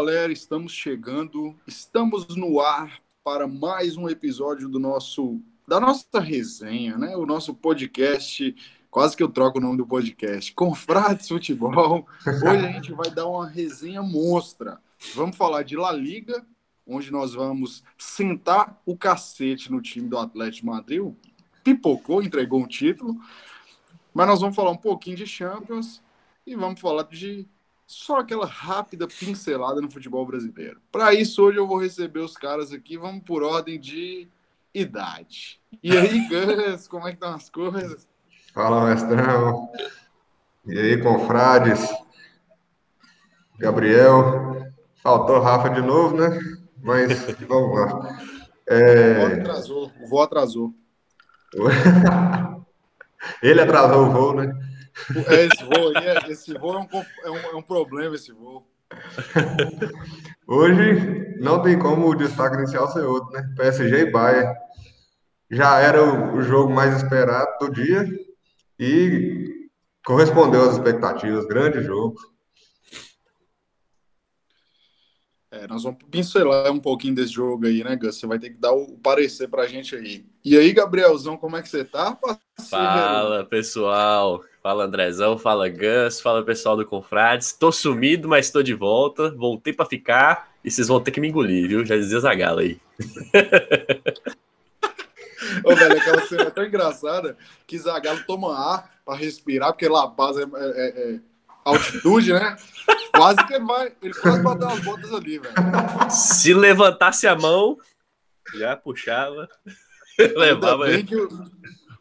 galera, estamos chegando, estamos no ar para mais um episódio do nosso da nossa resenha, né? O nosso podcast, quase que eu troco o nome do podcast, Confrades Futebol. Hoje a gente vai dar uma resenha monstra. Vamos falar de La Liga, onde nós vamos sentar o cacete no time do Atlético Madrid. Pipocou, entregou um título. Mas nós vamos falar um pouquinho de Champions e vamos falar de só aquela rápida pincelada no futebol brasileiro. Para isso, hoje eu vou receber os caras aqui, vamos por ordem de idade. E aí, Gus, como é que estão as coisas? Fala, mestrão. E aí, confrades? Gabriel. Faltou Rafa de novo, né? Mas vamos lá. É... O voo atrasou. O voo atrasou. Ele atrasou o voo, né? É, esse voo é, esse voo é um, é, um, é um problema, esse voo. Hoje não tem como o destaque inicial ser outro, né? PSG e Bayern. Já era o jogo mais esperado do dia e correspondeu às expectativas. Grande jogo. É, nós vamos pincelar um pouquinho desse jogo aí, né, Gus? Você vai ter que dar o parecer pra gente aí. E aí, Gabrielzão, como é que você tá? Fala, pessoal. Fala, Andrezão. Fala, Gus. Fala, pessoal do Confrades. Tô sumido, mas tô de volta. Voltei pra ficar e vocês vão ter que me engolir, viu? Já dizia Zagala aí. Ô, velho, aquela cena é tão engraçada que Zagalo toma ar pra respirar, porque La Paz é, é, é altitude, né? Quase que ele vai. Ele quase bateu as botas ali, velho. Se levantasse a mão, já puxava. levava bem que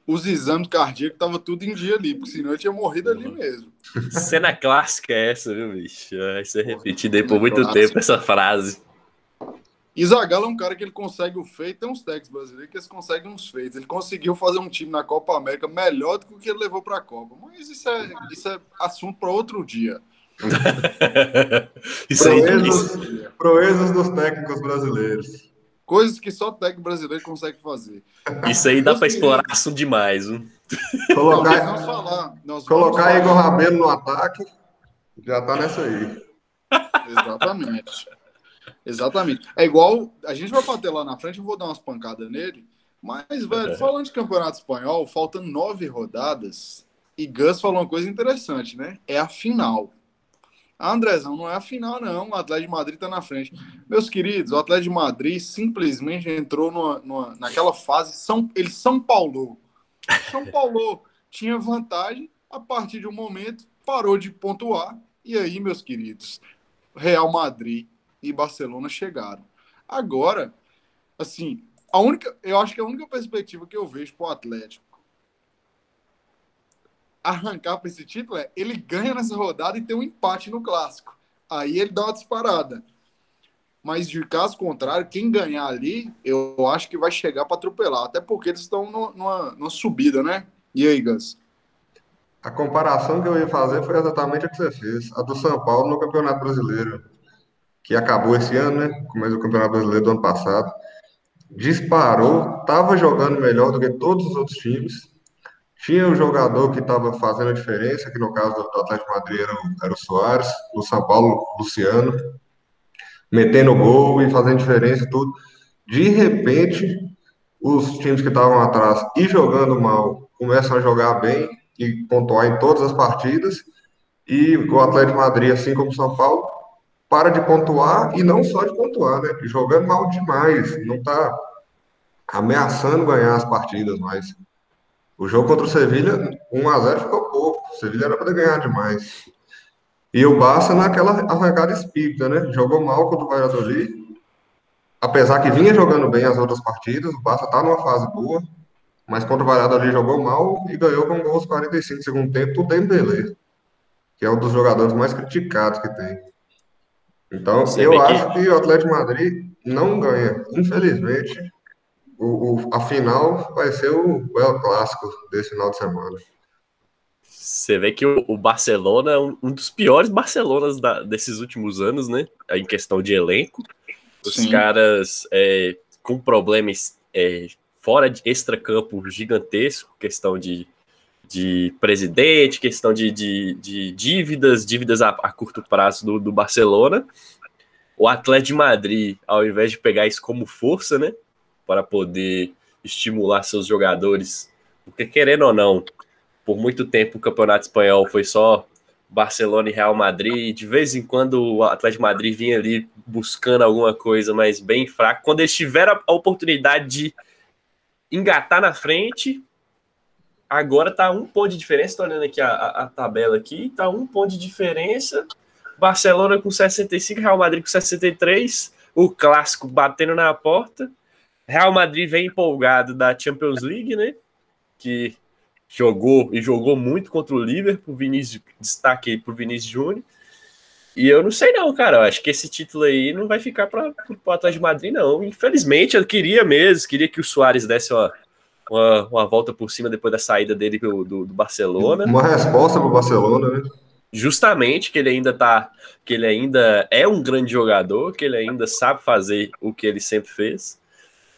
os exames cardíacos estavam tudo em dia ali, porque senão eu tinha morrido ali mesmo. Cena clássica é essa, viu, bicho? Vai ser repetida aí por muito clássica. tempo essa frase. E Zagallo é um cara que ele consegue o feito, tem uns técnicos brasileiros que eles conseguem uns feitos. Ele conseguiu fazer um time na Copa América melhor do que o que ele levou para a Copa. Mas isso é, isso é assunto para outro dia. isso proezas, aí, proezas dos técnicos brasileiros. Coisas que só técnico brasileiro consegue fazer. Isso aí dá para explorar assunto demais. Hein? Colocar, Não, falar, colocar Igor Rabelo no ataque, já tá nessa aí. Exatamente. Exatamente. É igual. A gente vai bater lá na frente, eu vou dar umas pancadas nele. Mas, velho, falando de campeonato espanhol, faltam nove rodadas. E Gus falou uma coisa interessante, né? É a final. A Andrezão não é a final, não. O Atlético de Madrid está na frente. Meus queridos, o Atlético de Madrid simplesmente entrou numa, numa, naquela fase. São, ele São Paulo. São Paulo tinha vantagem. A partir de um momento, parou de pontuar. E aí, meus queridos, Real Madrid e Barcelona chegaram. Agora, assim, a única, eu acho que a única perspectiva que eu vejo para o Atlético arrancar para esse título é ele ganha nessa rodada e tem um empate no clássico. Aí ele dá uma disparada. Mas de caso contrário, quem ganhar ali, eu acho que vai chegar para atropelar. Até porque eles estão numa, numa subida, né? E aí, Gus? A comparação que eu ia fazer foi exatamente a que você fez, a do São Paulo no Campeonato Brasileiro que acabou esse ano, né? Começo do Campeonato Brasileiro do ano passado. Disparou, estava jogando melhor do que todos os outros times. Tinha um jogador que estava fazendo a diferença, que no caso do Atlético Madrid era o, era o Soares, no São Paulo, Luciano, metendo gol e fazendo diferença e tudo. De repente, os times que estavam atrás e jogando mal começam a jogar bem e pontuar em todas as partidas. E o Atlético Madrid, assim como o São Paulo, para de pontuar e não só de pontuar, né? Jogando mal demais, não está ameaçando ganhar as partidas mais. O jogo contra o Sevilha, 1x0 ficou pouco. O Sevilha era para ganhar demais. E o Barça naquela arrancada espírita, né? Jogou mal contra o Valladolid. Apesar que vinha jogando bem as outras partidas, o Barça tá numa fase boa. Mas contra o Valladolid jogou mal e ganhou com gols 45 segundo tempo do Dembélé, que é um dos jogadores mais criticados que tem. Então, Você eu acho que... que... o Atlético Madrid não ganha. Infelizmente, o, o, a final vai ser o, o Clássico desse final de semana. Você vê que o, o Barcelona é um, um, dos piores Barcelonas da, desses últimos anos, né? Em questão de elenco. Os Sim. caras é, com problemas é, fora de extra-campo gigantesco, questão de de presidente, questão de, de, de dívidas, dívidas a, a, curto prazo do, do Barcelona. o Atlético de Madrid, ao invés de pegar isso como força, né, para poder estimular seus jogadores, porque querendo ou não, por muito tempo o Campeonato Espanhol foi só Barcelona e Real Madrid, de vez em quando o Atlético de Madrid vinha ali buscando alguma coisa, mas bem fraco. Quando eles tiveram a oportunidade de engatar na frente, agora tá um ponto de diferença, tô olhando aqui a, a, a tabela aqui, tá um ponto de diferença, Barcelona com 65, Real Madrid com 63, o clássico batendo na porta, Real Madrid vem empolgado da Champions League, né, que jogou e jogou muito contra o Liverpool, Vinícius, destaque aí pro Vinícius Júnior. E eu não sei não, cara, eu acho que esse título aí não vai ficar para o Atlético de Madrid não. Infelizmente, eu queria mesmo, queria que o Soares desse uma, uma, uma volta por cima depois da saída dele do, do, do Barcelona. Uma resposta para o Barcelona, né? Justamente que ele ainda tá, que ele ainda é um grande jogador, que ele ainda sabe fazer o que ele sempre fez.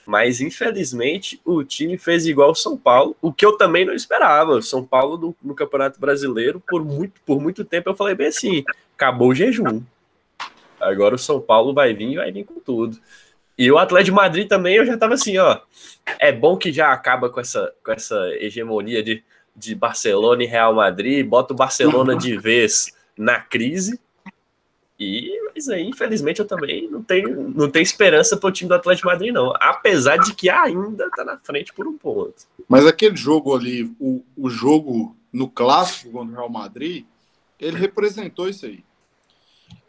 Mas infelizmente o time fez igual o São Paulo, o que eu também não esperava. O São Paulo no, no, Campeonato Brasileiro, por muito, por muito tempo, eu falei bem assim: acabou o jejum. Agora o São Paulo vai vir e vai vir com tudo. E o Atlético de Madrid também, eu já tava assim, ó. É bom que já acaba com essa, com essa hegemonia de, de Barcelona e Real Madrid, bota o Barcelona de vez na crise e, mas aí, infelizmente, eu também não tenho, não tenho esperança para o time do Atlético Madrid, não. Apesar de que ainda está na frente por um ponto. Mas aquele jogo ali, o, o jogo no clássico contra o Real Madrid, ele representou isso aí.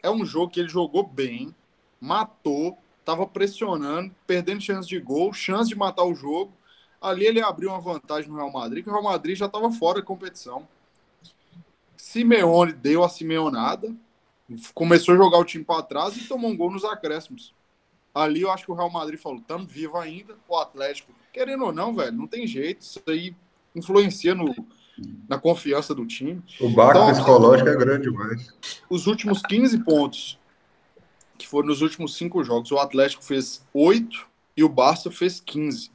É um jogo que ele jogou bem, matou, estava pressionando, perdendo chance de gol, chance de matar o jogo. Ali ele abriu uma vantagem no Real Madrid, que o Real Madrid já estava fora da competição. Simeone deu a Simeonada, começou a jogar o time para trás e tomou um gol nos acréscimos. Ali eu acho que o Real Madrid falou: estamos vivo ainda. O Atlético, querendo ou não, velho, não tem jeito. Isso aí influencia no, na confiança do time. O barco então, psicológico é grande demais. Os últimos 15 pontos, que foram nos últimos cinco jogos, o Atlético fez 8 e o Barça fez 15.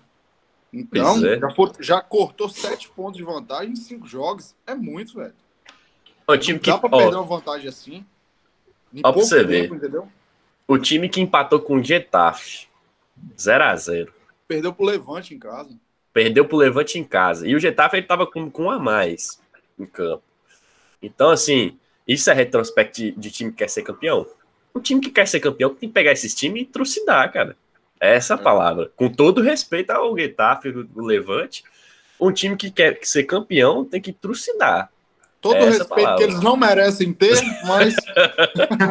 Então, é. já, for, já, cortou 7 pontos de vantagem em 5 jogos. É muito, velho. O time que, dá pra perder uma vantagem assim. Ó, pra você tempo, ver. Entendeu? O time que empatou com o Getafe. 0x0. Perdeu pro Levante em casa. Perdeu pro Levante em casa. E o Getafe ele tava com, com um a mais em campo. Então, assim, isso é retrospecto de, de, time que quer ser campeão. Um time que quer ser campeão tem que pegar esses times e trucidar, cara. Essa é. palavra. Com todo respeito ao Getafe, o Levante, um time que quer ser campeão tem que trucidar. Todo o respeito palavra. que eles não merecem ter, mas.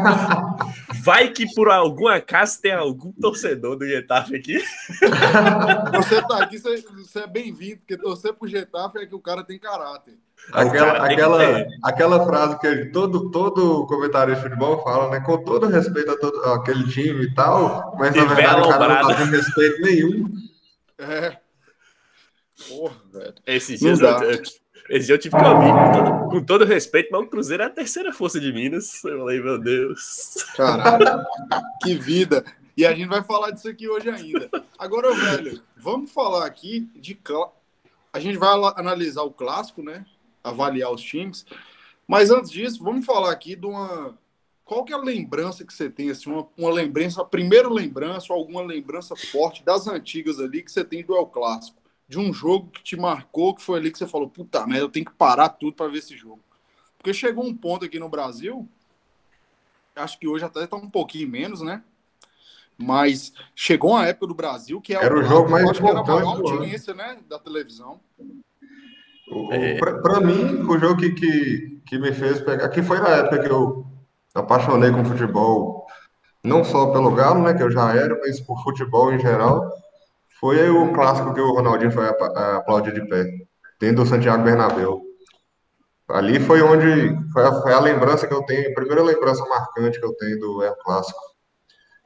Vai que por algum acaso tem algum torcedor do Getafe aqui. Você tá aqui, você, você é bem-vindo, porque torcer pro Getafe é que o cara tem caráter. Aquela, aquela, aquela frase que todo, todo comentário de futebol fala, né? Com todo respeito a todo, aquele time e tal, mas na verdade o cara não tá tendo respeito nenhum. É. Porra, velho. Esses dias esse dia eu tive que ouvir, com todo, com todo respeito, mas o Cruzeiro é a terceira força de Minas. Eu falei, meu Deus. Caralho, que vida. E a gente vai falar disso aqui hoje ainda. Agora, velho, vamos falar aqui de. A gente vai analisar o clássico, né? Avaliar os times. Mas antes disso, vamos falar aqui de uma. Qual que é a lembrança que você tem, assim, uma, uma lembrança, a primeira lembrança, alguma lembrança forte das antigas ali que você tem do El Clássico? De um jogo que te marcou, que foi ali que você falou, puta merda, eu tenho que parar tudo para ver esse jogo. Porque chegou um ponto aqui no Brasil, acho que hoje até está um pouquinho menos, né? Mas chegou uma época do Brasil que é era o, jogo mais importante era a maior audiência, né, da televisão. É... Para mim, o jogo que, que, que me fez pegar, que foi na época que eu apaixonei com futebol, não só pelo Galo, né, que eu já era, mas por futebol em geral foi o clássico que o Ronaldinho foi aplaudir de pé, tendo o Santiago Bernabéu. Ali foi onde foi a, foi a, lembrança que eu tenho, a primeira lembrança marcante que eu tenho do El Clássico.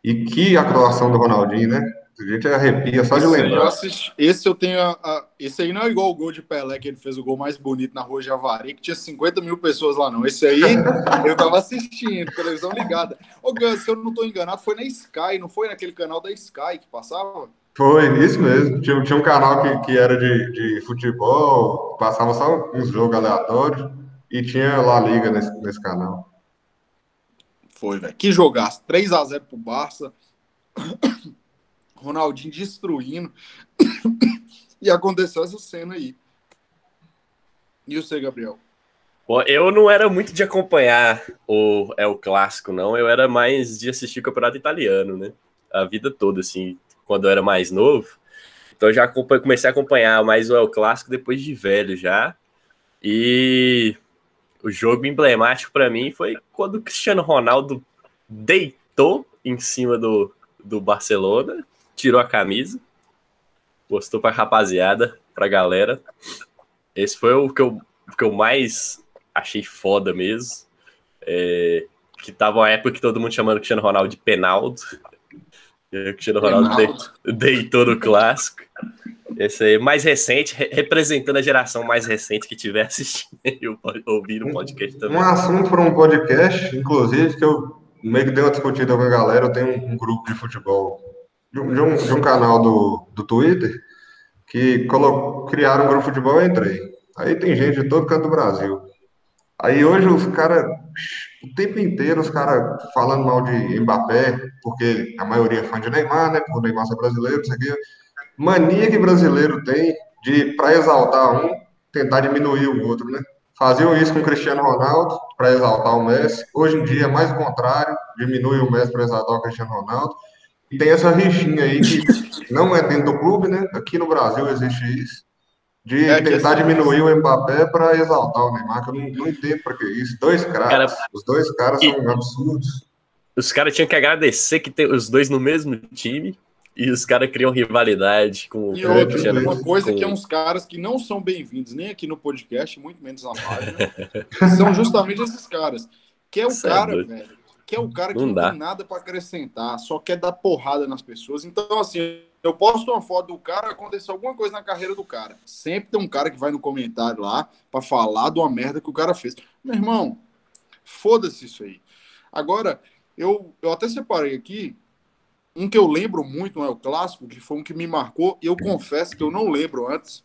E que atuação do Ronaldinho, né? A gente arrepia só de lembrar. Eu assisti, esse eu tenho. A, a, esse aí não é igual o gol de Pelé, que ele fez o gol mais bonito na rua de Avari, que tinha 50 mil pessoas lá, não. Esse aí eu tava assistindo, televisão ligada. Ô, Gus, se eu não tô enganado, foi na Sky, não foi naquele canal da Sky que passava? Foi, isso mesmo. Tinha, tinha um canal que, que era de, de futebol, passava só uns jogos aleatórios e tinha La Liga nesse, nesse canal. Foi, velho. Que jogasse 3 a 0 pro Barça. Ronaldinho destruindo. e aconteceu essa cena aí. E você, Gabriel? Bom, eu não era muito de acompanhar o é o clássico, não. Eu era mais de assistir o campeonato italiano, né? A vida toda, assim, quando eu era mais novo. Então já comecei a acompanhar mais o El Clássico depois de velho já. E o jogo emblemático para mim foi quando o Cristiano Ronaldo deitou em cima do, do Barcelona, tirou a camisa, postou pra rapaziada, pra galera. Esse foi o que eu, que eu mais achei foda mesmo. É, que tava uma época que todo mundo chamando o Cristiano Ronaldo de Penaldo. O Cristiano Ronaldo deitou no clássico. Esse aí, mais recente, representando a geração mais recente que tiver assistindo e ouvindo o podcast também. Um assunto para um podcast, inclusive, que eu meio que dei uma discutida com a galera. Eu tenho um, um grupo de futebol de um, de um, de um canal do, do Twitter que criaram um grupo de futebol e entrei. Aí tem gente de todo canto do Brasil. Aí hoje os caras, o tempo inteiro, os caras falando mal de Mbappé, porque a maioria é fã de Neymar, né? Por Neymar ser brasileiro, isso aqui. Mania que brasileiro tem de, para exaltar um, tentar diminuir o outro, né? Faziam isso com o Cristiano Ronaldo para exaltar o Messi. Hoje em dia é mais o contrário, diminui o Messi para exaltar o Cristiano Ronaldo. E tem essa rixinha aí que não é dentro do clube, né? Aqui no Brasil existe isso de é tentar assim, diminuir o Mbappé para exaltar o Neymar, que eu não, não entendo para que isso. Dois caras, cara, os dois caras são absurdos. Os caras tinham que agradecer que tem os dois no mesmo time e os caras criam rivalidade com e o outra, uma coisa com... que é uns caras que não são bem-vindos nem aqui no podcast, muito menos na página, são justamente esses caras. Que é o Sério? cara, velho, que é o cara que não, não tem nada para acrescentar, só quer dar porrada nas pessoas. Então, assim, eu posto uma foto do cara, aconteceu alguma coisa na carreira do cara. Sempre tem um cara que vai no comentário lá para falar de uma merda que o cara fez. Meu irmão, foda-se isso aí. Agora, eu, eu até separei aqui um que eu lembro muito, não é o clássico, que foi um que me marcou, e eu confesso que eu não lembro antes.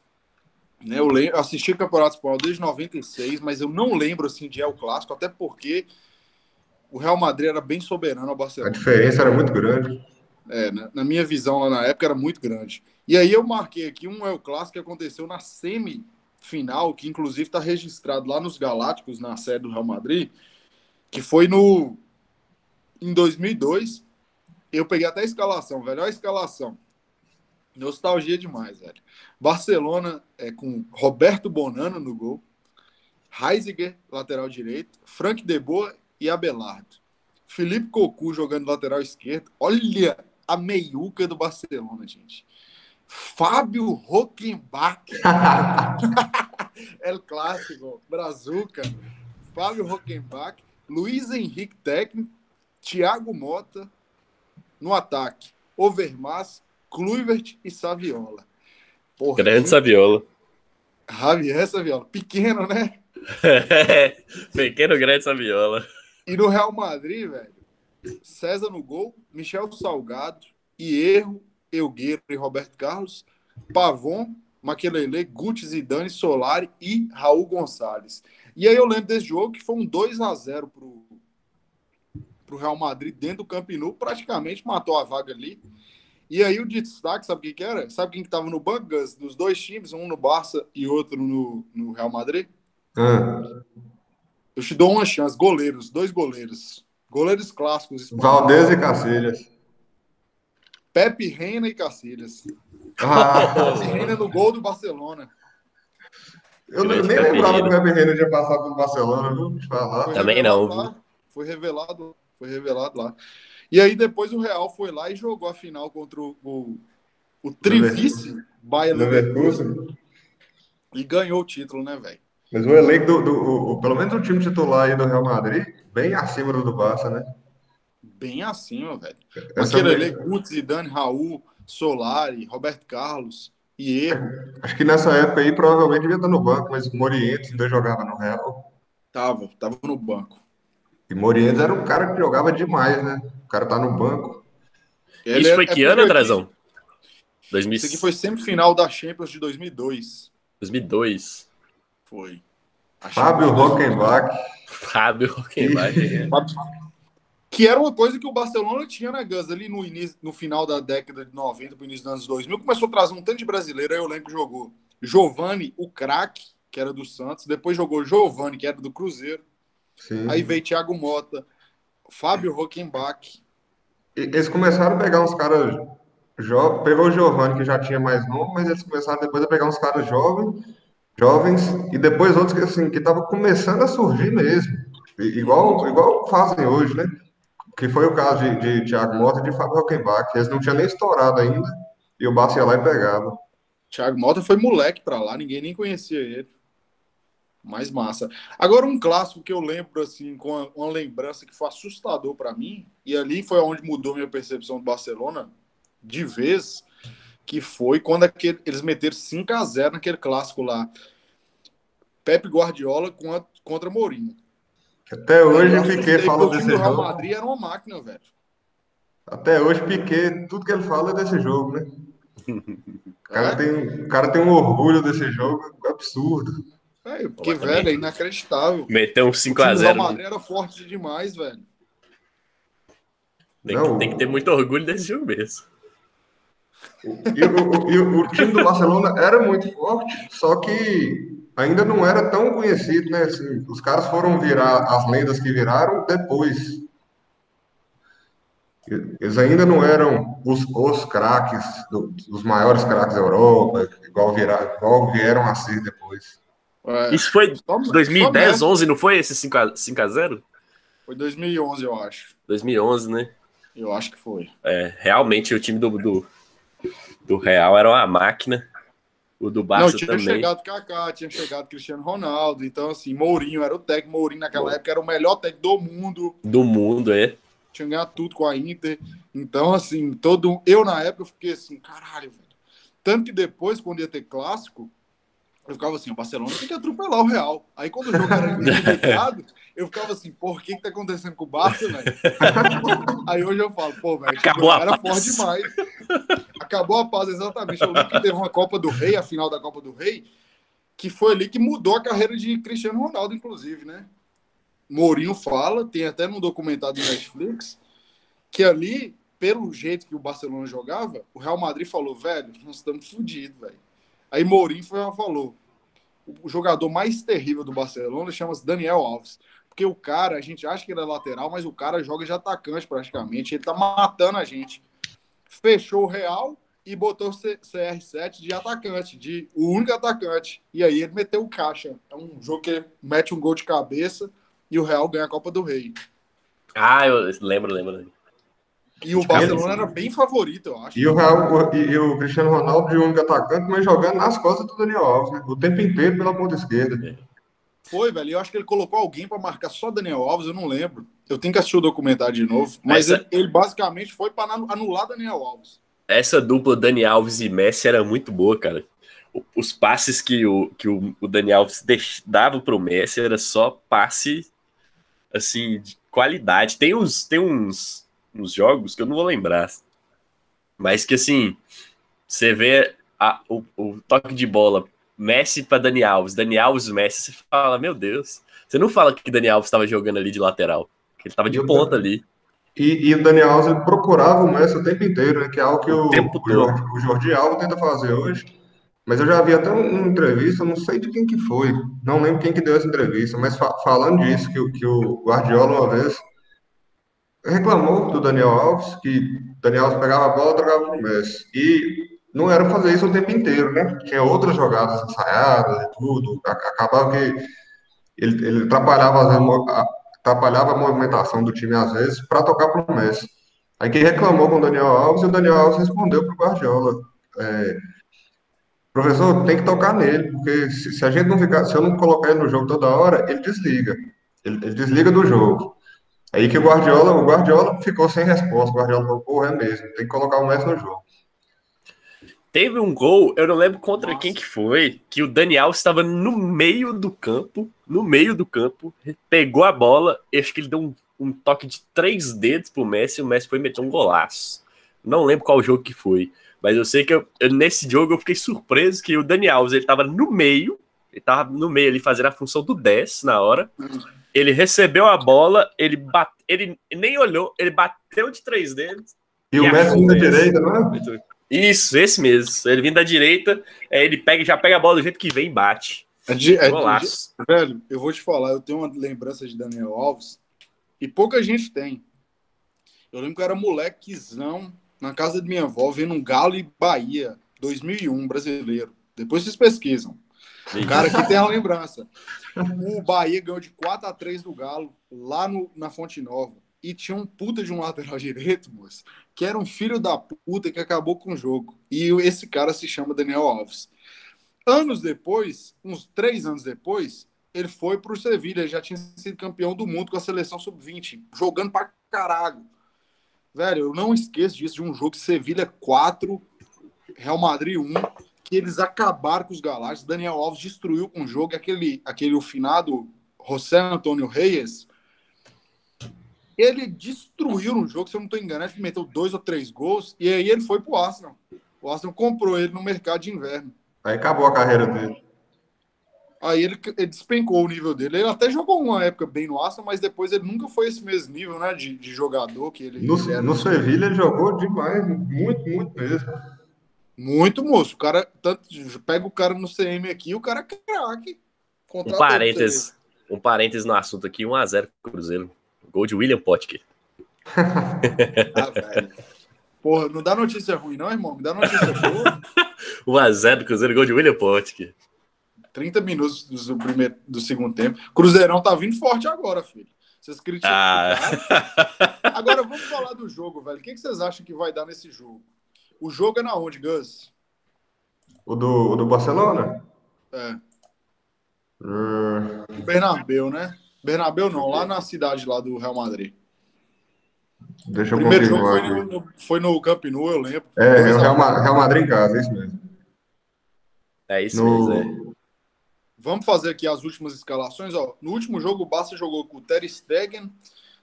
Né, eu lembro, assisti o Campeonato Espanhol desde 96, mas eu não lembro assim de El Clássico, até porque o Real Madrid era bem soberano ao Barcelona. A diferença era muito grande. É, na, minha visão lá na época era muito grande. E aí eu marquei aqui um El Clássico que aconteceu na semifinal, que inclusive está registrado lá nos Galácticos, na sede do Real Madrid, que foi no em 2002. Eu peguei até a escalação, velho. Olha a escalação. Nostalgia demais, velho. Barcelona é com Roberto Bonano no gol, Heisiger, lateral direito, Frank De Boa e Abelardo. Felipe Cocu jogando lateral esquerdo. Olha a meiuca do Barcelona, gente. Fábio Rockenbach. é o clássico. Brazuca. Fábio Rockenbach. Luiz Henrique técnico. Thiago Mota no ataque. Overmars, Kluivert e Saviola. Porra, Grande Saviola. Javier Saviola. Pequeno, né? Pequeno, grande Saviola. E no Real Madrid, velho, César no gol, Michel Salgado, Hierro, Elgueiro e Roberto Carlos, Pavon, Maquelele, Guti, Zidane, Solari e Raul Gonçalves. E aí eu lembro desse jogo que foi um 2 a 0 pro, pro Real Madrid dentro do Camp Nou, praticamente matou a vaga ali. E aí o destaque, sabe quem que era? Sabe quem que tava no banco, Gus? Dos dois times, um no Barça e outro no, no Real Madrid? Ah. Eu te dou uma chance. Goleiros, dois goleiros. Goleiros clássicos. Valdez e Cacilhas. Pepe Reina e Cacilhas. Ah. Pepe Reina no gol do Barcelona. Eu nem lembrava que o Pepe Reina tinha passado pelo Barcelona, viu? Falar. Também não. Lá, foi revelado, foi revelado lá. E aí depois o Real foi lá e jogou a final contra o, o, o Trivice Bayern Leverkusen. E ganhou o título, né, velho? Mas o elenco do, do o, pelo menos o time titular aí do Real Madrid, bem acima do do Barça, né? Bem acima, velho. Aquele elenco, Guts, Zidane, Raul, Solari, Roberto Carlos e erro. Acho que nessa época aí provavelmente devia estar no banco, mas o Morientes ainda jogava no Real. Tava, tava no banco. E Morientes era um cara que jogava demais, né? O cara tá no banco. Ele Isso foi é, que é ano, Andrezão? 2000... Isso aqui foi semifinal da Champions de 2002. 2002. Foi. Fábio Rockenbach. Fábio Rockenbach. Que era uma coisa que o Barcelona tinha na Gus ali no, início, no final da década de 90, para o início dos anos 2000, começou a trazer um tanto de brasileiro. Aí eu lembro que jogou Giovanni, o craque, que era do Santos, depois jogou Giovanni, que era do Cruzeiro. Sim. Aí veio Thiago Mota, Fábio Rockenbach. Eles começaram a pegar uns caras jovens. Pegou o Giovanni, que já tinha mais novo, mas eles começaram depois a pegar uns caras jovens, jovens, e depois outros que assim, que estavam começando a surgir mesmo. Igual, igual fazem hoje, né? Que foi o caso de, de Thiago Mota e de Fábio Rockenbach. Eles não tinham nem estourado ainda, e o Barça ia lá e pegava. Thiago Mota foi moleque para lá, ninguém nem conhecia ele. Mais massa. Agora, um clássico que eu lembro, assim, com uma lembrança que foi assustador para mim, e ali foi onde mudou minha percepção do Barcelona de vez, que foi quando aquele, eles meteram 5 a 0 naquele clássico lá. Pepe Guardiola contra Mourinho. Até hoje o Piquet fala desse jogo. O Real Madrid era uma máquina, velho. Até hoje, Piquet, tudo que ele fala é desse jogo, né? O cara, é? tem, o cara tem um orgulho desse jogo absurdo. É, porque, velho, é inacreditável. Meteu um 5x0. O Real Madrid era forte demais, velho. Tem, que, tem que ter muito orgulho desse jogo mesmo. E o, e o, o, time do Barcelona era muito forte, só que ainda não era tão conhecido, né? Assim, os caras foram virar as lendas que viraram depois. Eles ainda não eram os, os craques, os maiores craques da Europa, igual, virar, igual vieram a ser depois. É, Isso foi só, 2010, só 11, não foi esse 5x0? Foi 2011, eu acho. 2011, né? Eu acho que foi. É, realmente o time do, do, do Real era uma máquina. O do Barça não, tinha também. chegado Kaká, tinha chegado Cristiano Ronaldo. Então, assim, Mourinho era o técnico. Mourinho naquela Bom. época era o melhor técnico do mundo. Do mundo, é. Tinha ganhado tudo com a Inter. Então, assim, todo. Eu, na época, fiquei assim, caralho, velho. Tanto que depois, quando ia ter clássico, eu ficava assim, o Barcelona tem que atropelar o Real. Aí quando o jogo era ligado, eu ficava assim, por que que tá acontecendo com o Barça, velho? Aí hoje eu falo, pô, velho, Acabou a era forte demais. Acabou a paz, exatamente. Eu lembro que teve uma Copa do Rei, a final da Copa do Rei, que foi ali que mudou a carreira de Cristiano Ronaldo, inclusive, né? Mourinho fala, tem até no documentário do Netflix, que ali, pelo jeito que o Barcelona jogava, o Real Madrid falou, velho, nós estamos fodidos, velho Aí Mourinho falou: o jogador mais terrível do Barcelona chama-se Daniel Alves. Porque o cara, a gente acha que ele é lateral, mas o cara joga de atacante praticamente. Ele tá matando a gente. Fechou o Real e botou o CR7 de atacante, de o único atacante. E aí ele meteu o caixa. É um jogo que mete um gol de cabeça e o Real ganha a Copa do Rei. Ah, eu lembro, lembro. E o Barcelona era bem favorito, eu acho. E o, Real, e, o Cristiano Ronaldo de único atacante, mas jogando nas costas do Daniel Alves, né? O tempo inteiro pela ponta esquerda. Foi, velho. Eu acho que ele colocou alguém para marcar só Daniel Alves, eu não lembro. Eu tenho que assistir o documentário de novo. Mas Essa... ele, ele, basicamente foi para anular Daniel Alves. Essa dupla Daniel Alves e Messi era muito boa, cara. Os passes que o, que o, o Daniel Alves dava pro Messi era só passe assim, de qualidade. Tem uns, tem uns uns jogos que eu não vou lembrar. Mas que assim, você vê a, o, o, toque de bola, Messi para Dani Alves, Dani Alves, Messi, você fala, meu Deus. Você não fala que Dani Alves estava jogando ali de lateral, que ele estava de ponta ali. E, e, o Dani Alves ele procurava o Messi o tempo inteiro, né? Que é algo que o, o, o, Jorge, o Jordi Alves tenta fazer hoje. Mas eu já vi até uma entrevista, não sei de quem que foi, não lembro quem que deu essa entrevista, mas fa falando disso, que, que o Guardiola uma vez reclamou do Daniel Alves, que Daniel Alves pegava a bola e trocava pro Messi. E não era fazer isso o tempo inteiro, né? Tinha outras jogadas ensaiadas e tudo. Acabava que ele, ele atrapalhava, atrapalhava a movimentação do time às vezes para tocar pro Messi. Aí quem reclamou com o Daniel Alves e o Daniel Alves respondeu pro Guardiola. É, professor, tem que tocar nele, porque se, se, a gente não ficar, se eu não colocar ele no jogo toda hora, ele desliga. Ele, ele desliga do jogo. Aí que o Guardiola, o Guardiola ficou sem resposta. O Guardiola falou, porra, é mesmo, tem que colocar o Messi no jogo. Teve um gol, eu não lembro contra Nossa. quem que foi, que o Daniel estava no meio do campo, no meio do campo, pegou a bola, acho que ele deu um, um toque de três dedos pro Messi, e o Messi foi meter um golaço. Não lembro qual jogo que foi, mas eu sei que eu, eu, nesse jogo eu fiquei surpreso que o Daniel ele estava no meio, ele estava no meio ali fazendo a função do 10 na hora, ele recebeu a bola, ele, bate, ele nem olhou, ele bateu de três dedos. E, e o Messi vindo da direita, não é? Isso, esse mesmo. Ele vindo da direita, é, ele pega, já pega a bola do jeito que vem e bate. É de, é de, velho, eu vou te falar, eu tenho uma lembrança de Daniel Alves e pouca gente tem. Eu lembro que eu era molequezão na casa de minha avó, vendo um Galo e Bahia, 2001, brasileiro. Depois vocês pesquisam. O cara que tem a lembrança. O Bahia ganhou de 4 a 3 do Galo, lá no, na Fonte Nova. E tinha um puta de um lateral direito, moço, que era um filho da puta que acabou com o jogo. E esse cara se chama Daniel Alves. Anos depois, uns três anos depois, ele foi para o Sevilha. Ele já tinha sido campeão do mundo com a seleção sub-20, jogando pra caralho. Velho, eu não esqueço disso, de um jogo Sevilha 4, Real Madrid 1 que eles acabaram com os Galácticos. Daniel Alves destruiu com o jogo. Aquele, aquele o finado José Antônio Reyes, ele destruiu no jogo, se eu não estou enganado, ele meteu dois ou três gols, e aí ele foi pro Arsenal. O Arsenal comprou ele no mercado de inverno. Aí acabou a carreira dele. Aí ele, ele despencou o nível dele. Ele até jogou uma época bem no Arsenal, mas depois ele nunca foi esse mesmo nível, né, de, de jogador que ele, no, ele. No Sevilha ele jogou demais, muito, muito mesmo. Muito, moço. O cara, tanto, pega o cara no CM aqui, o cara é craque. Um parênteses, um parênteses no assunto aqui, 1x0 Cruzeiro. Gol de William Potker. ah, velho. Porra, não dá notícia ruim, não, irmão. Me dá notícia boa. 1x0 Cruzeiro, gol de William Potker. 30 minutos do, primeiro, do segundo tempo. Cruzeirão tá vindo forte agora, filho. Vocês criticam. Ah. Agora vamos falar do jogo, velho. O que vocês acham que vai dar nesse jogo? O jogo é na onde, Gus? O do, o do Barcelona? É. Hum... Bernabeu, né? Bernabeu não, lá na cidade lá do Real Madrid. Deixa eu o primeiro jogo foi no, no, foi no Camp Nou, eu lembro. É, é o Real, Real, Madrid em casa, é isso mesmo. É isso no... mesmo, é. Vamos fazer aqui as últimas escalações. Ó. No último jogo, o Barça jogou com o Ter Stegen,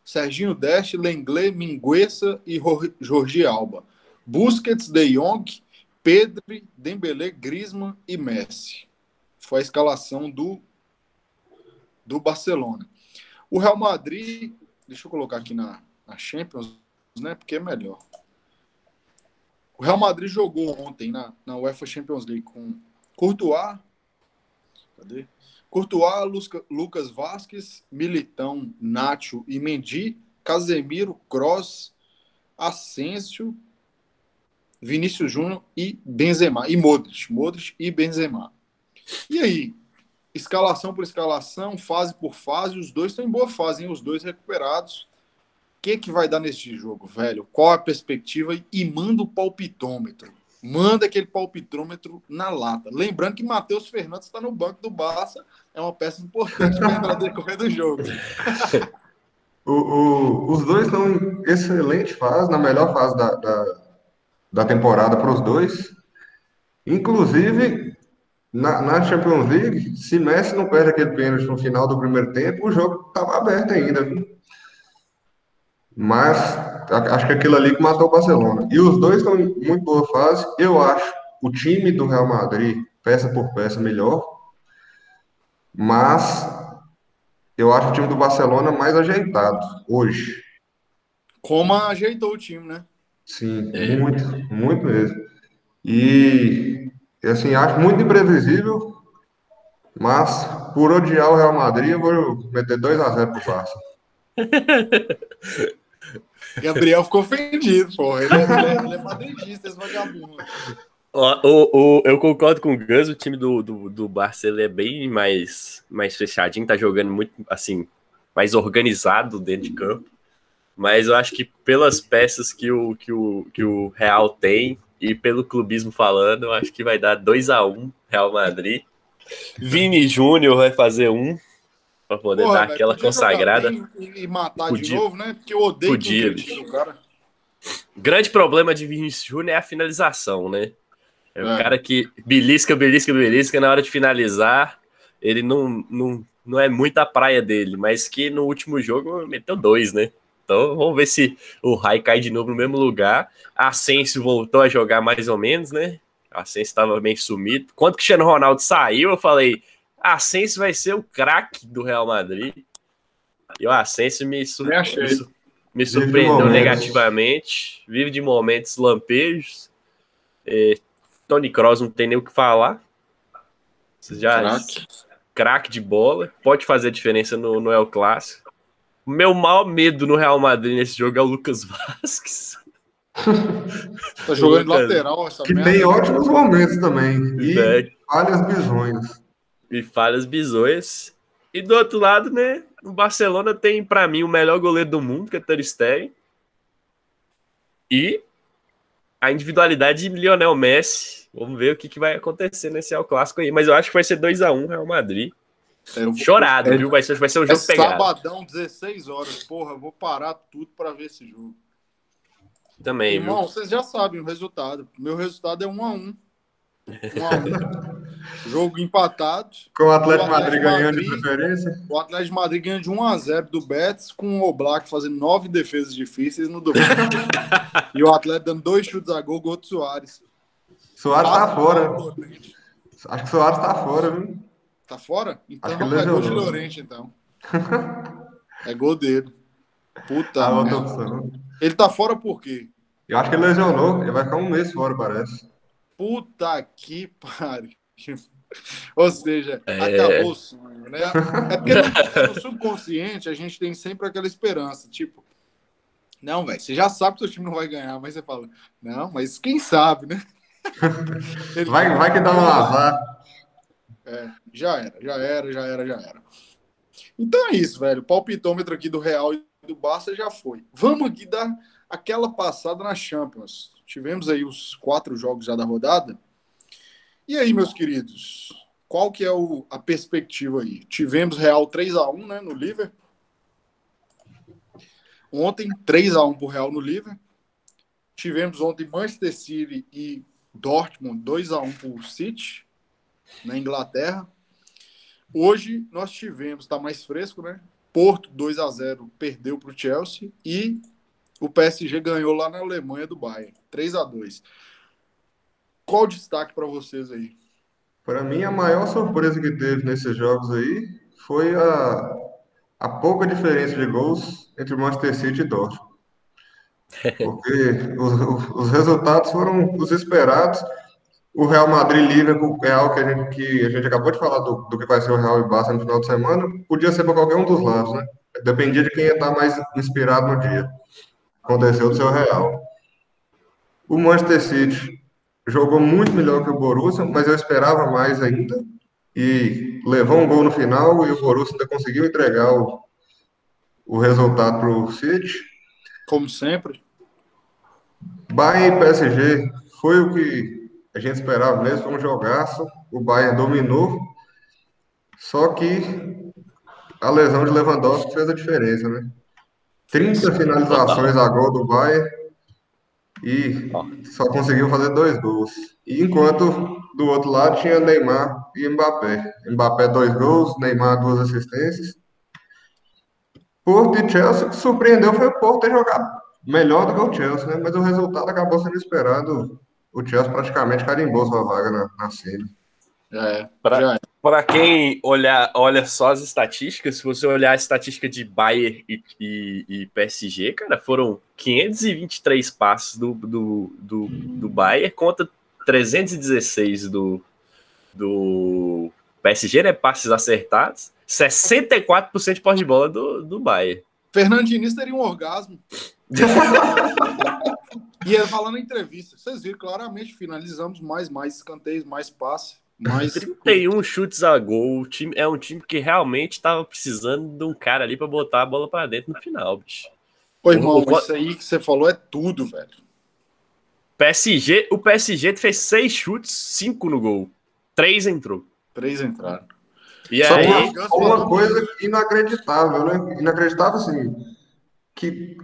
Serginho Deste, Lenglet, Mingueza e Jorge Alba. Busquets, De Jong, Pedro, Dembélé, Griezmann e Messi. Foi a escalação do, do Barcelona. O Real Madrid, deixa eu colocar aqui na, na Champions, né? Porque é melhor. O Real Madrid jogou ontem na, na UEFA Champions League com Courtois, cadê? Courtois, Lucas Vasquez, Militão, Nacho e Mendy, Casemiro, Cross, Asensio, Vinícius Júnior e Benzema. E Modric. Modric e Benzema. E aí? Escalação por escalação, fase por fase, os dois estão em boa fase, hein? os dois recuperados. O que, que vai dar nesse jogo, velho? Qual a perspectiva? E manda o palpitômetro. Manda aquele palpitômetro na lata. Lembrando que Matheus Fernandes está no banco do Barça, é uma peça importante para decorrer do jogo. o, o, os dois estão em excelente fase, na melhor fase da, da da temporada para os dois. Inclusive, na, na, Champions League, se Messi não perde aquele pênalti no final do primeiro tempo, o jogo estava aberto ainda. Viu? Mas acho que aquilo ali que matou o Barcelona. E os dois estão em muito boa fase. Eu acho o time do Real Madrid, peça por peça, melhor. Mas eu acho o time do Barcelona mais ajeitado hoje. Como ajeitou o time, né? Sim, é. muito, muito mesmo. E, assim, acho muito imprevisível, mas por odiar o Real Madrid, eu vou meter 2x0 pro Barça. Gabriel ficou ofendido, pô. Ele é, ele é, ele é madridista, esse vagabundo. O, o, eu concordo com o Gus, o time do, do, do Barça ele é bem mais, mais fechadinho, tá jogando muito assim, mais organizado dentro de campo. Mas eu acho que pelas peças que o, que o, que o Real tem e pelo clubismo falando, eu acho que vai dar 2 a 1 Real Madrid. Vini Júnior vai fazer um para poder Porra, dar aquela consagrada. E matar podia, de novo, né? Porque eu odeio podia, o cara. Grande problema de Vinícius Júnior é a finalização, né? É, é o cara que belisca, belisca, belisca, na hora de finalizar, ele não, não, não é muita praia dele, mas que no último jogo meteu dois, né? Então vamos ver se o Rai cai de novo no mesmo lugar. A Asensio voltou a jogar mais ou menos, né? A Asensio estava meio sumido. Quando o Cristiano Ronaldo saiu, eu falei: Asensio vai ser o craque do Real Madrid. E o Asensio me, sur me, sur me surpreendeu negativamente. Vive de momentos lampejos. É, Tony Kroos não tem nem o que falar. Já craque. craque de bola. Pode fazer diferença no, no El Clássico. O meu maior medo no Real Madrid nesse jogo é o Lucas Vasquez. tá jogando Lucas, lateral essa Que merda. tem ótimos momentos também. E é. falhas bizonhas. E falhas bizonhas. E do outro lado, né? O Barcelona tem, para mim, o melhor goleiro do mundo, que é Ter Stegen. E a individualidade de Lionel Messi. Vamos ver o que, que vai acontecer nesse El Clássico aí. Mas eu acho que vai ser 2 a 1 Real Madrid. É, Chorado, é, viu? Vai ser, vai ser um jogo é pegado. Sabadão, 16 horas. Porra, eu vou parar tudo para ver esse jogo. Também, Irmão, viu? vocês já sabem o resultado. Meu resultado é 1 a 1 1 a 1 Jogo empatado. Com o Atlético, o Atlético Madrid ganhando de preferência. O Atlético de Madrid ganha de 1 a 0 do Betis, com o Oblak fazendo nove defesas difíceis no domingo. e o Atlético dando dois chutes a gol, gol do Soares. Soares tá fora. Acho que o Soares tá fora, viu? Tá fora? Então é gol de Llorente, então. é gol dele. Puta. Ah, ele tá fora por quê? Eu acho que ele lesionou. Ele vai ficar um mês fora, parece. Puta que pariu. Ou seja, é... acabou o sonho, né? É porque no, no, subconsciente a gente tem sempre aquela esperança, tipo, não, velho, você já sabe que o seu time não vai ganhar, mas você fala, não, mas quem sabe, né? vai, vai que dá um azar. É, já era, já era, já era, já era. Então é isso, velho. O palpitômetro aqui do Real e do Barça já foi. Vamos aqui dar aquela passada na Champions. Tivemos aí os quatro jogos já da rodada. E aí, meus queridos, qual que é o, a perspectiva aí? Tivemos Real 3 a 1 né, no Liverpool. Ontem, 3 a 1 para o Real no Liverpool. Tivemos ontem Manchester City e Dortmund 2 a 1 para o City, na Inglaterra. Hoje nós tivemos, está mais fresco, né? Porto 2 a 0 perdeu para o Chelsea e o PSG ganhou lá na Alemanha do Bayern, 3 a 2. Qual o destaque para vocês aí? Para mim, a maior surpresa que teve nesses jogos aí foi a, a pouca diferença de gols entre Manchester City e Dortmund. Porque os, os resultados foram os esperados. O Real Madrid Liverpool é algo que a gente, que a gente acabou de falar do, do que vai ser o Real e Barça no final de semana. Podia ser para qualquer um dos lados, né? Dependia de quem ia estar mais inspirado no dia aconteceu do seu Real. O Manchester City jogou muito melhor que o Borussia, mas eu esperava mais ainda. E levou um gol no final e o Borussia ainda conseguiu entregar o, o resultado para o City. Como sempre. Bayern e PSG foi o que a gente esperava mesmo, foi um jogaço. O Bayern dominou, só que a lesão de Lewandowski fez a diferença, né? 30 finalizações a gol do Bayern e só conseguiu fazer dois gols. E enquanto do outro lado tinha Neymar e Mbappé. Mbappé dois gols, Neymar duas assistências. Porto e Chelsea, que surpreendeu foi o Porto ter jogado melhor do que o Chelsea, né? Mas o resultado acabou sendo esperado. O Chelsea praticamente carimbou sua vaga na, na cena. É, para quem olhar, olha só as estatísticas, se você olhar a estatística de Bayern e, e, e PSG, cara, foram 523 passes do, do, do, do Bayern contra 316 do, do PSG, né? Passes acertados, 64% de pós de bola do, do Bayern. Fernando Diniz teria um orgasmo. e ele falando na entrevista, vocês viram claramente, finalizamos mais, mais escanteios, mais passes. Mas 31 chutes a gol. O time, é um time que realmente estava precisando de um cara ali para botar a bola para dentro no final, bicho. Ô, irmão, o, isso aí que você falou é tudo, velho. PSG, o PSG fez seis chutes, cinco no gol. Três entrou. Três entraram. E Só aí, uma, uma coisa inacreditável, né? Inacreditável, assim, que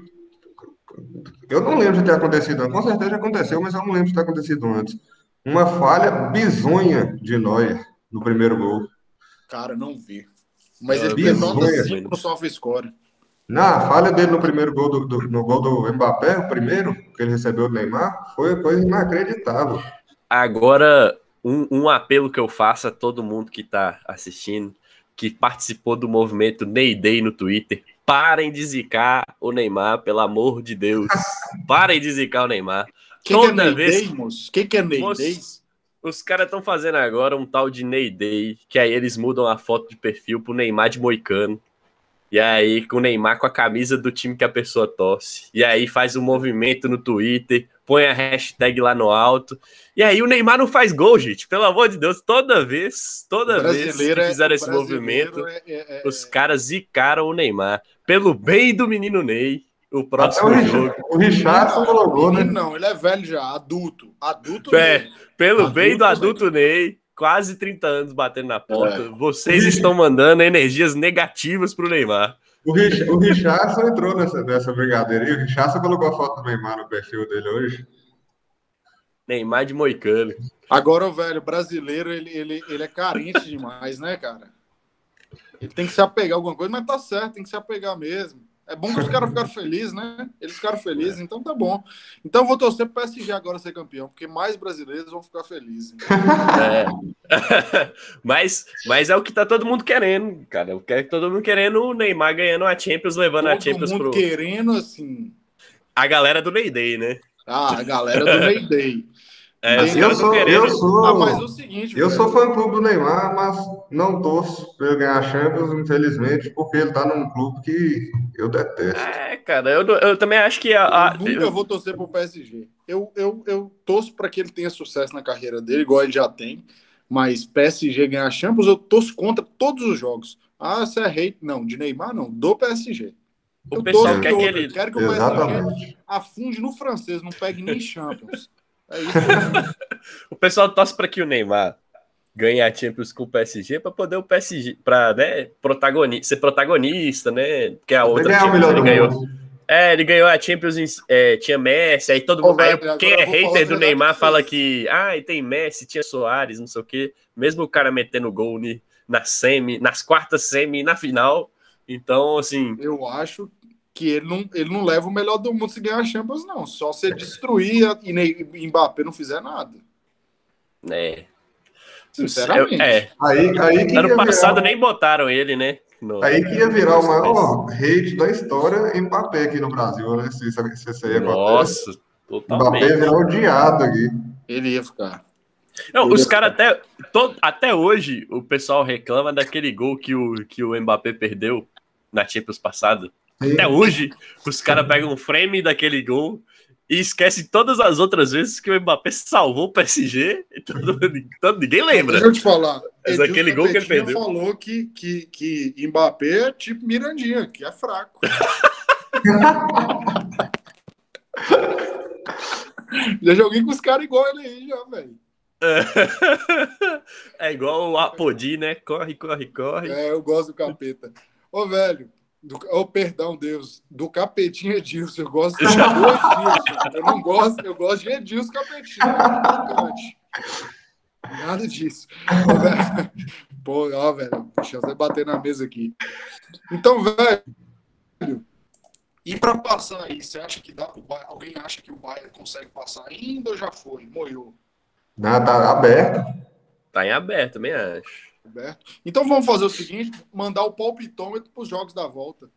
eu não lembro de ter acontecido Com certeza aconteceu, mas eu não lembro de ter acontecido antes uma falha bizonha de Neuer no primeiro gol. Cara, não vi. Mas ele tem nota 5 no SofaScore. Na falha dele no primeiro gol do, do, no gol do Mbappé, o primeiro que ele recebeu do Neymar, foi coisa inacreditável. Agora, um, um apelo que eu faço a todo mundo que está assistindo, que participou do movimento Ney Day no Twitter, parem de zicar o Neymar, pelo amor de Deus. Parem de zicar o Neymar. Que Toda que é vez. O que, que é Ney Day? Os caras estão fazendo agora um tal de Ney Day, que aí eles mudam a foto de perfil pro Neymar de Moicano. E aí, com o Neymar com a camisa do time que a pessoa torce. E aí faz um movimento no Twitter, põe a hashtag lá no alto. E aí o Neymar não faz gol, gente. Pelo amor de Deus, toda vez, toda vez que é- fizeram é, esse movimento, é, é, é, os caras zicaram o Neymar. Pelo bem do menino Ney, o próximo o jogo. O Richardson colocou, né? Não, ele é velho já, adulto. Adulto é, Ney. Pelo adulto bem do adulto Ney. Ney quase 30 anos batendo na porta. É. Vocês estão mandando energias negativas pro Neymar. O, Rich, o Richardson entrou nessa, nessa brincadeira aí. O Richardson colocou a foto do Neymar no perfil dele hoje. Neymar de Moicano. Agora, o velho brasileiro, ele, ele, ele é carente demais, né, cara? Ele tem que se apegar a alguma coisa, mas tá certo, tem que se apegar mesmo. É bom que os caras ficaram felizes, né? Eles ficaram felizes, é. então tá bom. Então vou torcer pro PSG agora ser campeão, porque mais brasileiros vão ficar felizes. É. mas, mas é o que tá todo mundo querendo, cara. O que é todo mundo querendo o Neymar ganhando a Champions, levando todo a Champions mundo pro. querendo, assim. A galera do Ney Day, né? Ah, a galera do Ney Day. É, eu, sou, eu sou, ah, mas é o seguinte, eu velho. sou fã clube do Neymar, mas não torço para ele ganhar a Champions, infelizmente, porque ele tá num clube que eu detesto. É, cara, eu, eu também acho que a, a... eu nunca eu... vou torcer pro PSG. Eu, eu, eu torço para que ele tenha sucesso na carreira dele, igual ele já tem. Mas PSG ganhar a Champions, eu torço contra todos os jogos. Ah, você é hate? Não, de Neymar não, do PSG. O eu pessoal quer que ele... Quero que o PSG afunde no francês, não pegue nem Champions. É isso. o pessoal torce para que o Neymar ganhe a Champions com o PSG para poder o PSG para né, protagonista, ser protagonista, né? Porque a outra Champions ele ganhou. É, ele ganhou a Champions, é, tinha Messi, aí todo mundo. aí, quem é hater do Neymar fala que. Ah, e tem Messi, tinha Soares, não sei o quê. Mesmo o cara metendo gol na semi, nas quartas semi e na final. Então, assim. Eu acho que ele não, ele não leva o melhor do mundo se ganhar a Champions, não. Só se destruir e nem Mbappé não fizer nada. É. Sinceramente. É. Aí, aí que ano passado virar... nem botaram ele, né? No... Aí que ia virar o maior rede da história Mbappé aqui no Brasil, né? Se, se, se isso aí Nossa, totalmente. Mbappé virou odiado aqui. Ele ia ficar. Não, os caras até, todo, até hoje, o pessoal reclama daquele gol que o, que o Mbappé perdeu na Champions passada. Até hoje, os caras pegam um frame daquele gol e esquecem todas as outras vezes que o Mbappé salvou o PSG e todo, todo, ninguém lembra. Deixa eu te falar. Mas aquele gol que ele perdeu. falou que, que, que Mbappé é tipo Mirandinha, que é fraco. já joguei com os caras igual ele aí, já, velho. É igual o Apodi, né? Corre, corre, corre. É, eu gosto do capeta. Ô, velho, do, oh, perdão, Deus. Do Capetinho Edilson. Eu gosto do Edilson. Eu não gosto, eu gosto de Edilson Capetinho. Nada disso. Pô, ó, velho. Deixa eu bater na mesa aqui. Então, velho. E para passar aí, você acha que dá pro Bayern? Alguém acha que o Bayern consegue passar ainda ou já foi? Moiou? Não, tá aberto. Tá em aberto, também acho. Então vamos fazer o seguinte: mandar o palpitômetro para os jogos da volta.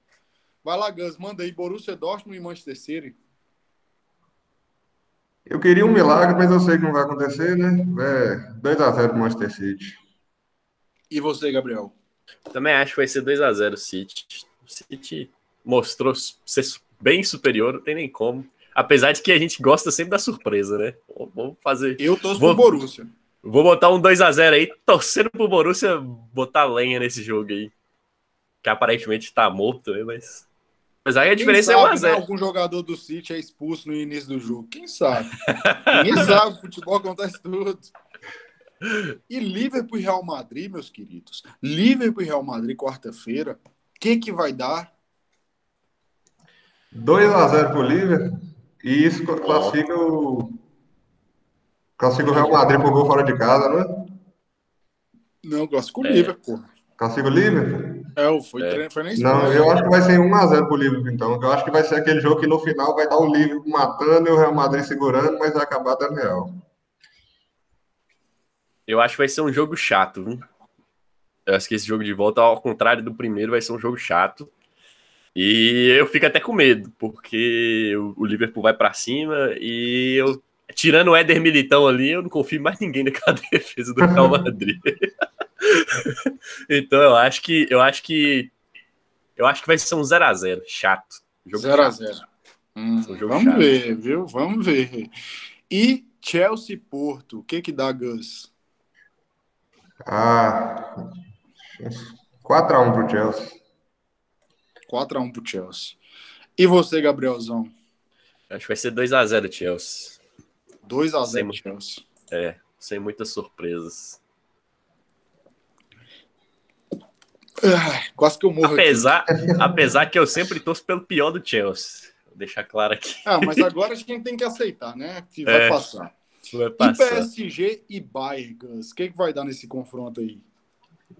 Vai lá, Gus, manda aí Borussia Dortmund e Manchester City. Eu queria um milagre, mas eu sei que não vai acontecer, né? É 2x0 pro Manchester City. E você, Gabriel? Também acho que vai ser 2x0 o City. O City mostrou ser bem superior, não tem nem como. Apesar de que a gente gosta sempre da surpresa, né? Vamos fazer. Eu torço Vou... pro Borussia. Vou botar um 2x0 aí, torcendo pro Borussia botar lenha nesse jogo aí. Que aparentemente tá morto, né? Mas. Mas aí a diferença sabe, é 1x0. Né, algum jogador do City é expulso no início do jogo. Quem sabe? Quem sabe? Futebol acontece tudo. E Liverpool e Real Madrid, meus queridos. Liverpool e Real Madrid, quarta-feira. O que, que vai dar? 2x0 pro Liverpool. E isso classifica o Classifica o Real Madrid por gol fora de casa, não é? Não, classifica o é. Liverpool. Classifica o Liverpool? É, foi, é. foi na Não, eu acho que vai ser 1x0 pro Liverpool, então. Eu acho que vai ser aquele jogo que no final vai dar o Liverpool matando e o Real Madrid segurando, mas vai acabar dando Real. Eu acho que vai ser um jogo chato, viu? Eu acho que esse jogo de volta, ao contrário do primeiro, vai ser um jogo chato. E eu fico até com medo, porque o Liverpool vai para cima e eu, tirando o Éder Militão ali, eu não confio mais ninguém naquela defesa do Real Madrid. então eu acho que eu acho que eu acho que vai ser um 0 a 0 chato. 0 a 0. Hum, vamos chato. ver, viu? Vamos ver. E Chelsea Porto, o que que dá Gus? Ah, 4 a 1 pro Chelsea. 4x1 pro Chelsea. E você, Gabrielzão? Acho que vai ser 2x0 Chelsea. 2x0 Chelsea. É, sem muitas surpresas. Ah, quase que eu morro apesar, apesar que eu sempre torço pelo pior do Chelsea. Vou deixar claro aqui. Ah, mas agora a gente tem que aceitar, né? Que vai é, passar. Vai passar. E PSG e Bayern, o que, que vai dar nesse confronto aí?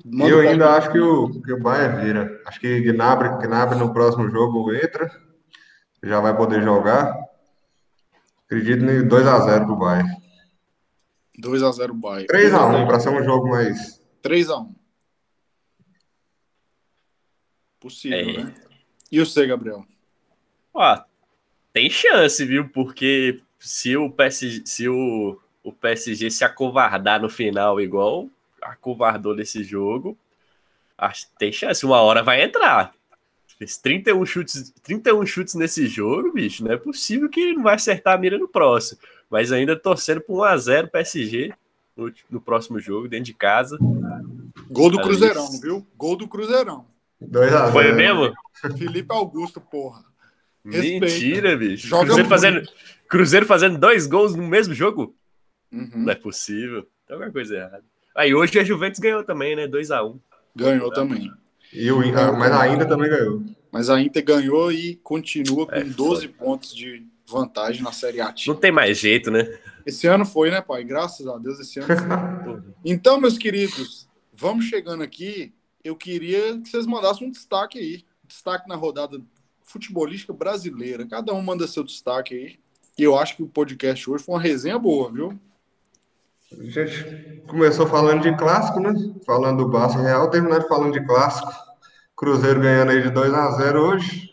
Manda eu ainda acho que o, que o Bayern vira. Acho que Gnabry, Gnabry no próximo jogo entra. Já vai poder jogar. Acredito em 2x0 pro Bayern. 2x0 Bayern. 3x1 para ser um jogo mais. 3x1. Possível, é. né? E você, Gabriel? Ó, tem chance, viu? Porque se o PSG, se o, o PSG se acovardar no final igual acovardou nesse jogo, acho tem chance, uma hora vai entrar. Fez 31 chutes, 31 chutes nesse jogo, bicho. Não é possível que ele não vai acertar a mira no próximo. Mas ainda torcendo para 1x0 PSG no, no, próximo jogo, dentro de casa. Gol do Cruzeirão, viu? Gol do Cruzeirão. Foi mesmo? Felipe Augusto, porra. Respeita. Mentira, bicho. Joga Cruzeiro fazendo, Cruzeiro fazendo dois gols no mesmo jogo? Uhum. Não é possível. Tem alguma coisa errada. Aí hoje a Juventus ganhou também, né? 2x1. Ganhou também. E o, mas a Inter também ganhou. Mas a Inter ganhou e continua com é, 12 foda. pontos de vantagem na Série A. Não tem mais jeito, né? Esse ano foi, né, pai? Graças a Deus, esse ano foi. então, meus queridos, vamos chegando aqui. Eu queria que vocês mandassem um destaque aí. Destaque na rodada futebolística brasileira. Cada um manda seu destaque aí. E eu acho que o podcast hoje foi uma resenha boa, viu? A gente começou falando de clássico, né? Falando do Barça Real, terminando falando de clássico. Cruzeiro ganhando aí de 2 a 0 hoje.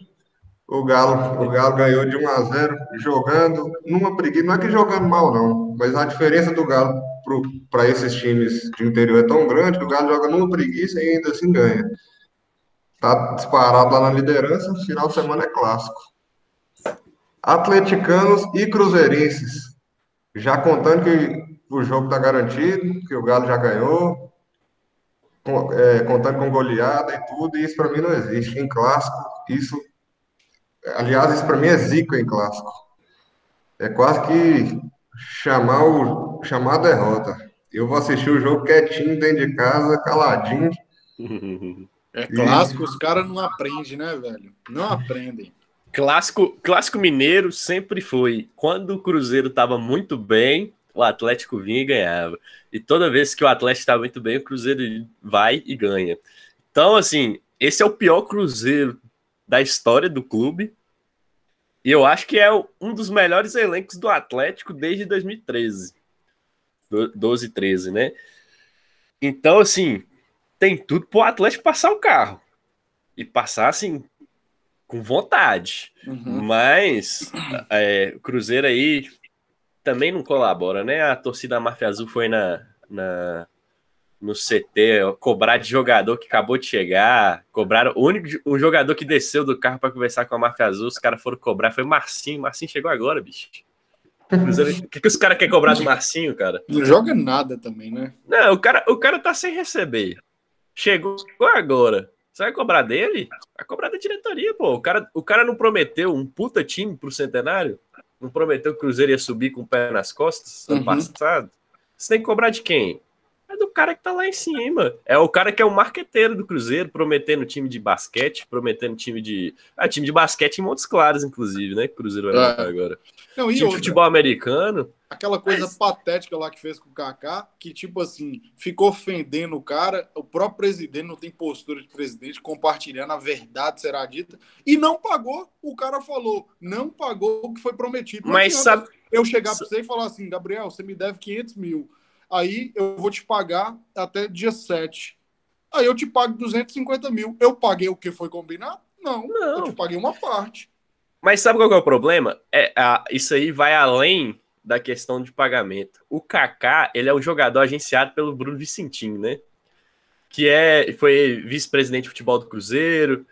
O Galo, o Galo ganhou de 1 a 0 jogando numa preguiça. Não é que jogando mal, não, mas a diferença do Galo para esses times de interior é tão grande que o Galo joga numa preguiça e ainda assim ganha. Tá disparado lá na liderança, final de semana é clássico. Atleticanos e Cruzeirenses. Já contando que o jogo está garantido, que o Galo já ganhou, com, é, contando com goleada e tudo, e isso para mim não existe. Em clássico, isso. Aliás, isso para mim é zica em clássico. É quase que chamar, o, chamar a derrota. Eu vou assistir o jogo quietinho dentro de casa, caladinho. É clássico, e... os caras não aprendem, né, velho? Não aprendem. Clássico, clássico mineiro sempre foi. Quando o Cruzeiro estava muito bem, o Atlético vinha e ganhava. E toda vez que o Atlético está muito bem, o Cruzeiro vai e ganha. Então, assim, esse é o pior Cruzeiro da história do clube. E eu acho que é um dos melhores elencos do Atlético desde 2013. 12, 13, né? Então, assim, tem tudo pro Atlético passar o carro. E passar, assim, com vontade. Uhum. Mas é, o Cruzeiro aí também não colabora, né? A torcida Máfia Azul foi na, na, no CT cobrar de jogador que acabou de chegar, cobraram o único o jogador que desceu do carro para conversar com a Máfia Azul, os caras foram cobrar, foi Marcinho, Marcinho chegou agora, bicho. O que, que os caras querem cobrar do Marcinho, cara? Não joga nada também, né? Não, o cara, o cara tá sem receber. Chegou agora. Você vai cobrar dele? Vai cobrar da diretoria, pô. O cara, o cara não prometeu um puta time pro centenário? Não prometeu que o Cruzeiro ia subir com o pé nas costas ano uhum. passado? Você tem que cobrar de quem? É do cara que tá lá em cima. É o cara que é o marqueteiro do Cruzeiro, prometendo time de basquete, prometendo time de. Ah, time de basquete em Montes Claros, inclusive, né? Que o Cruzeiro vai é. agora. Não, e time outra, de futebol americano. Aquela coisa mas... patética lá que fez com o Kaká, que, tipo assim, ficou ofendendo o cara. O próprio presidente não tem postura de presidente, compartilhando a verdade, será dita. E não pagou. O cara falou, não pagou o que foi prometido. Mas sabe. Eu chegar para você e falar assim, Gabriel, você me deve 500 mil aí eu vou te pagar até dia 7. Aí eu te pago 250 mil. Eu paguei o que foi combinado? Não, não, eu te paguei uma parte. Mas sabe qual é o problema? É, a, isso aí vai além da questão de pagamento. O Kaká, ele é um jogador agenciado pelo Bruno Vicentinho, né? Que é, foi vice-presidente de futebol do Cruzeiro,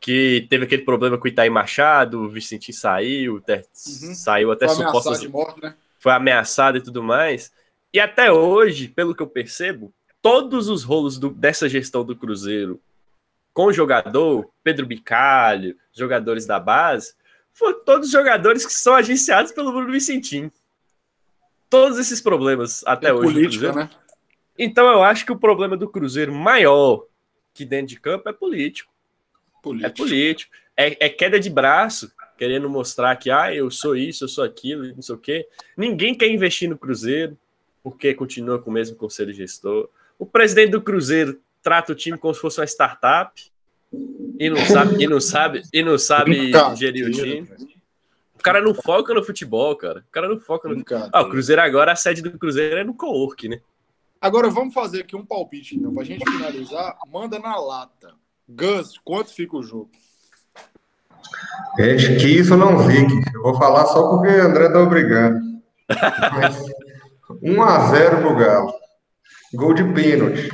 que teve aquele problema com o Itaí Machado, o Vicentinho saiu, uhum. saiu até supostas... de morte, né? Foi ameaçado e tudo mais. E até hoje, pelo que eu percebo, todos os rolos do, dessa gestão do Cruzeiro com o jogador, Pedro Bicalho, jogadores da base, foram todos jogadores que são agenciados pelo Bruno Vicentim. Todos esses problemas até é hoje. Política, né? Então eu acho que o problema do Cruzeiro maior que dentro de campo é político. político. É político. É, é, queda de braço, querendo mostrar que ah, eu sou isso, eu sou aquilo, não sei o quê. Ninguém quer investir no Cruzeiro, porque continua com o mesmo conselho gestor. O presidente do Cruzeiro trata o time como se fosse uma startup e não sabe, e não sabe, e não sabe gerir o time. O cara não foca no futebol, cara. O cara não foca no. Ah, o Cruzeiro agora, a sede do Cruzeiro é no co-work, né? Agora vamos fazer aqui um palpite, então, pra gente finalizar. Manda na lata. Gus, quanto fica o jogo? Gente, que isso não fique. Eu vou falar só porque o André tá obrigando. 1x0 pro Galo. Gol de pênalti.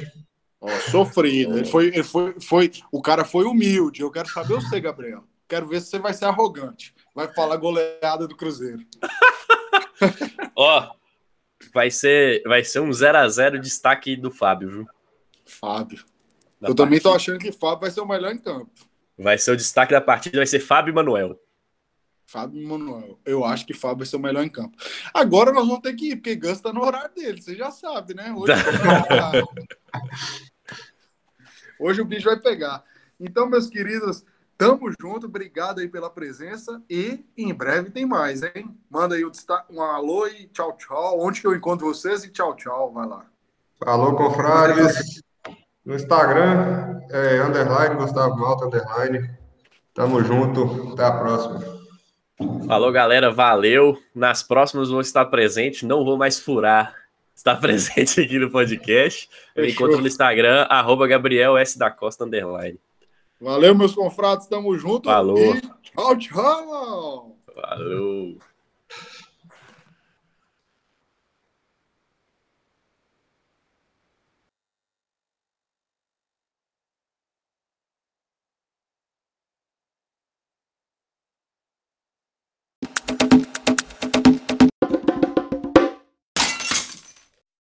Oh, sofrido. Ele foi, ele foi, foi, o cara foi humilde. Eu quero saber você, Gabriel. Quero ver se você vai ser arrogante. Vai falar goleada do Cruzeiro. Ó, oh, vai ser, vai ser um 0 a 0 destaque do Fábio, viu? Fábio. Da eu partida. também tô achando que Fábio vai ser o melhor em campo. Vai ser o destaque da partida, vai ser Fábio e Manuel. Fábio e Manuel. Eu acho que Fábio vai ser o melhor em campo. Agora nós vamos ter que ir, porque Gus tá no horário dele, você já sabe, né? Hoje Hoje o bicho vai pegar. Então, meus queridos, tamo junto. Obrigado aí pela presença. E em breve tem mais, hein? Manda aí um, um alô e tchau, tchau. Onde que eu encontro vocês? E tchau, tchau. Vai lá. Alô, confrades. No Instagram, é, underline, Gustavo Malta, underline. Tamo junto. Até a próxima. Falou, galera. Valeu. Nas próximas vou estar presente. Não vou mais furar está presente aqui no podcast. Me encontra no Instagram, arroba Gabriel S. da Costa Underline. Valeu, meus confrados, tamo junto. Falou. E tchau, tchau. Falou.